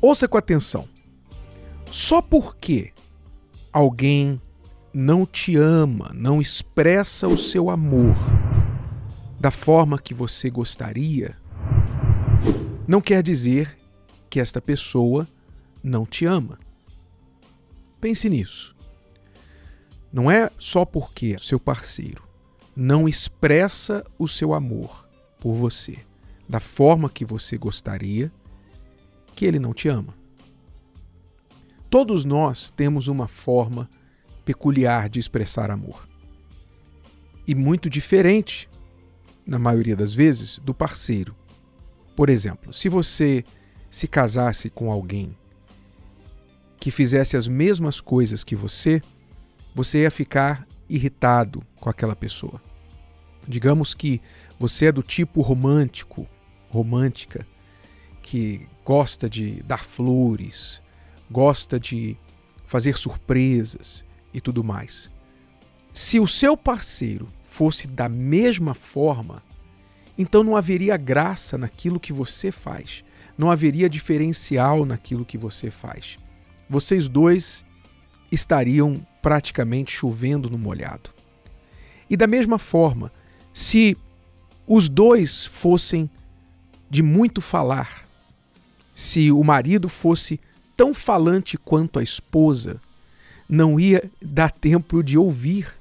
Ouça com atenção. Só porque alguém não te ama, não expressa o seu amor da forma que você gostaria, não quer dizer que esta pessoa não te ama. Pense nisso. Não é só porque seu parceiro não expressa o seu amor por você da forma que você gostaria, que ele não te ama. Todos nós temos uma forma peculiar de expressar amor. E muito diferente, na maioria das vezes, do parceiro. Por exemplo, se você se casasse com alguém que fizesse as mesmas coisas que você, você ia ficar irritado com aquela pessoa. Digamos que você é do tipo romântico, romântica, que gosta de dar flores, gosta de fazer surpresas e tudo mais. Se o seu parceiro fosse da mesma forma, então não haveria graça naquilo que você faz, não haveria diferencial naquilo que você faz vocês dois estariam praticamente chovendo no molhado. E da mesma forma, se os dois fossem de muito falar, se o marido fosse tão falante quanto a esposa, não ia dar tempo de ouvir.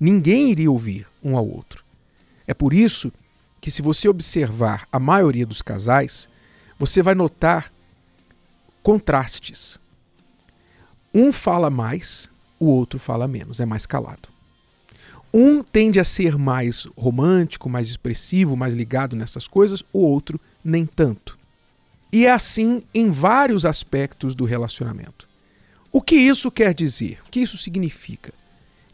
Ninguém iria ouvir um ao outro. É por isso que, se você observar a maioria dos casais, você vai notar contrastes. Um fala mais, o outro fala menos, é mais calado. Um tende a ser mais romântico, mais expressivo, mais ligado nessas coisas, o outro nem tanto. E é assim em vários aspectos do relacionamento. O que isso quer dizer? O que isso significa?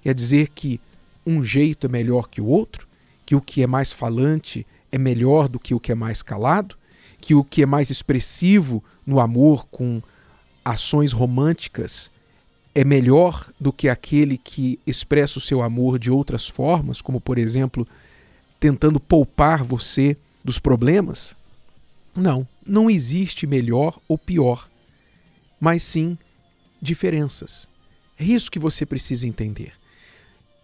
Quer dizer que um jeito é melhor que o outro? Que o que é mais falante é melhor do que o que é mais calado? Que o que é mais expressivo no amor com ações românticas é melhor do que aquele que expressa o seu amor de outras formas, como por exemplo, tentando poupar você dos problemas? Não, não existe melhor ou pior, mas sim diferenças. É isso que você precisa entender.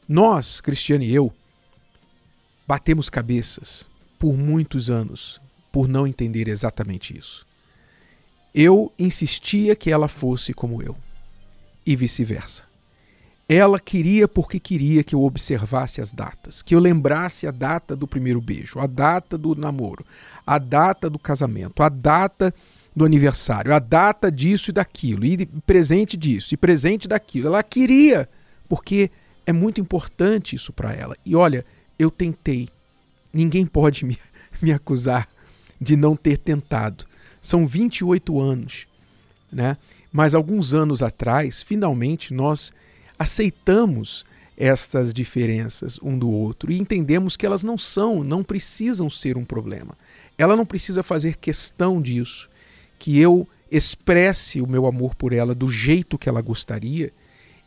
Nós, Cristiano e eu, batemos cabeças por muitos anos por não entender exatamente isso. Eu insistia que ela fosse como eu, e vice-versa. Ela queria porque queria que eu observasse as datas, que eu lembrasse a data do primeiro beijo, a data do namoro, a data do casamento, a data do aniversário, a data disso e daquilo, e presente disso e presente daquilo. Ela queria, porque é muito importante isso para ela. E olha, eu tentei. Ninguém pode me, me acusar de não ter tentado. São 28 anos, né? Mas alguns anos atrás, finalmente nós aceitamos estas diferenças um do outro e entendemos que elas não são, não precisam ser um problema. Ela não precisa fazer questão disso, que eu expresse o meu amor por ela do jeito que ela gostaria,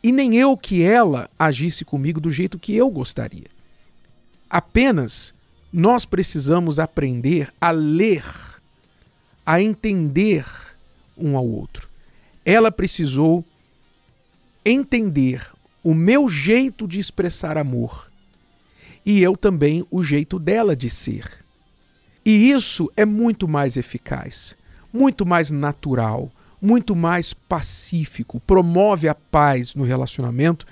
e nem eu que ela agisse comigo do jeito que eu gostaria. Apenas nós precisamos aprender a ler a entender um ao outro. Ela precisou entender o meu jeito de expressar amor e eu também o jeito dela de ser. E isso é muito mais eficaz, muito mais natural, muito mais pacífico, promove a paz no relacionamento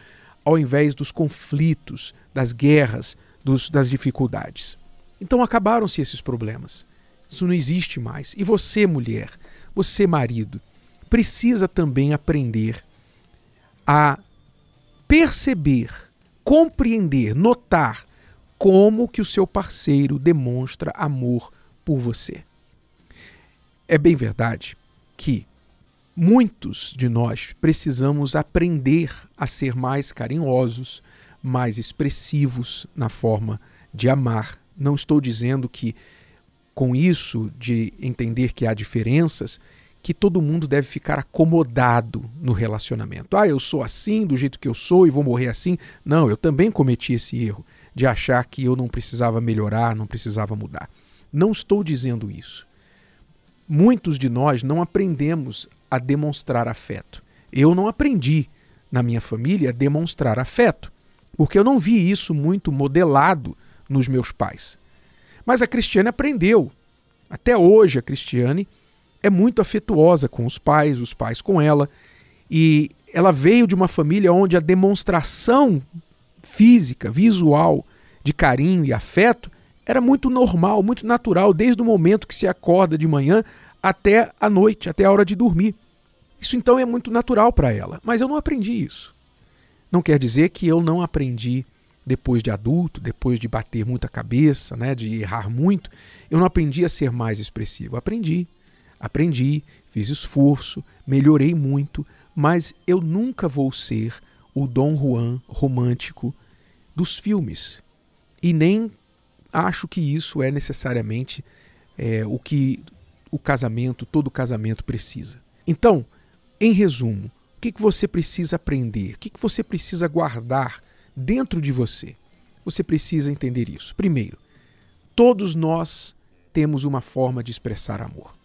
ao invés dos conflitos, das guerras, dos, das dificuldades. Então acabaram-se esses problemas. Isso não existe mais. E você, mulher, você, marido, precisa também aprender a perceber, compreender, notar como que o seu parceiro demonstra amor por você. É bem verdade que muitos de nós precisamos aprender a ser mais carinhosos, mais expressivos na forma de amar. Não estou dizendo que com isso de entender que há diferenças, que todo mundo deve ficar acomodado no relacionamento. Ah, eu sou assim, do jeito que eu sou e vou morrer assim. Não, eu também cometi esse erro de achar que eu não precisava melhorar, não precisava mudar. Não estou dizendo isso. muitos de nós não aprendemos a demonstrar afeto. Eu não aprendi na minha família a demonstrar afeto, porque eu não vi isso muito modelado nos meus pais. Mas a Cristiane aprendeu. Até hoje a Cristiane é muito afetuosa com os pais, os pais com ela, e ela veio de uma família onde a demonstração física, visual de carinho e afeto era muito normal, muito natural, desde o momento que se acorda de manhã até a noite, até a hora de dormir. Isso então é muito natural para ela, mas eu não aprendi isso. Não quer dizer que eu não aprendi depois de adulto, depois de bater muita cabeça, né, de errar muito, eu não aprendi a ser mais expressivo. Aprendi, aprendi, fiz esforço, melhorei muito, mas eu nunca vou ser o Dom Juan romântico dos filmes. E nem acho que isso é necessariamente é, o que o casamento, todo casamento precisa. Então, em resumo, o que, que você precisa aprender? O que, que você precisa guardar dentro de você? Você precisa entender isso. Primeiro, todos nós temos uma forma de expressar amor.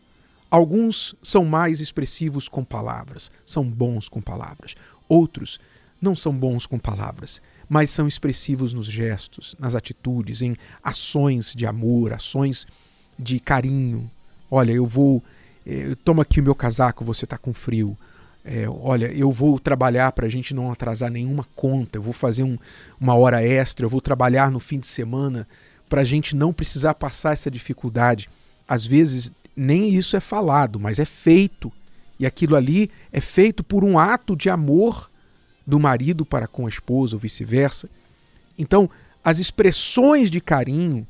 Alguns são mais expressivos com palavras, são bons com palavras. Outros não são bons com palavras, mas são expressivos nos gestos, nas atitudes, em ações de amor, ações de carinho. Olha, eu vou. Eh, toma aqui o meu casaco, você está com frio. É, olha, eu vou trabalhar para a gente não atrasar nenhuma conta, eu vou fazer um, uma hora extra, eu vou trabalhar no fim de semana para a gente não precisar passar essa dificuldade. Às vezes nem isso é falado, mas é feito. E aquilo ali é feito por um ato de amor do marido para com a esposa ou vice-versa. Então, as expressões de carinho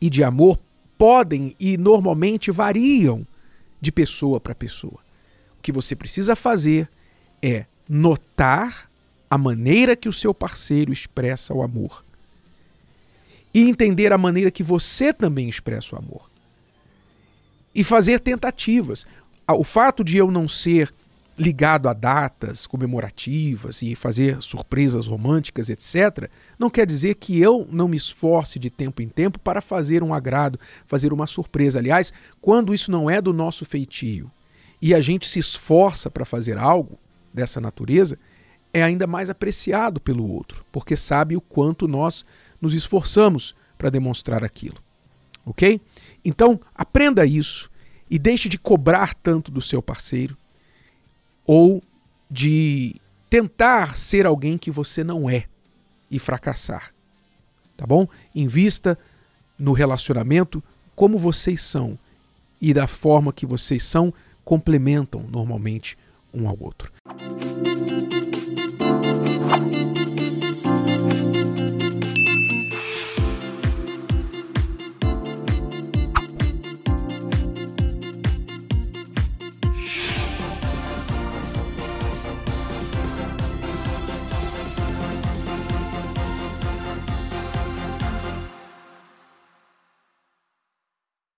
e de amor podem e normalmente variam de pessoa para pessoa. O que você precisa fazer é notar a maneira que o seu parceiro expressa o amor e entender a maneira que você também expressa o amor e fazer tentativas. Ah, o fato de eu não ser ligado a datas comemorativas e fazer surpresas românticas, etc., não quer dizer que eu não me esforce de tempo em tempo para fazer um agrado, fazer uma surpresa. Aliás, quando isso não é do nosso feitio e a gente se esforça para fazer algo dessa natureza, é ainda mais apreciado pelo outro, porque sabe o quanto nós nos esforçamos para demonstrar aquilo ok? Então, aprenda isso e deixe de cobrar tanto do seu parceiro ou de tentar ser alguém que você não é e fracassar. Tá bom? Invista no relacionamento como vocês são e da forma que vocês são complementam normalmente um ao outro.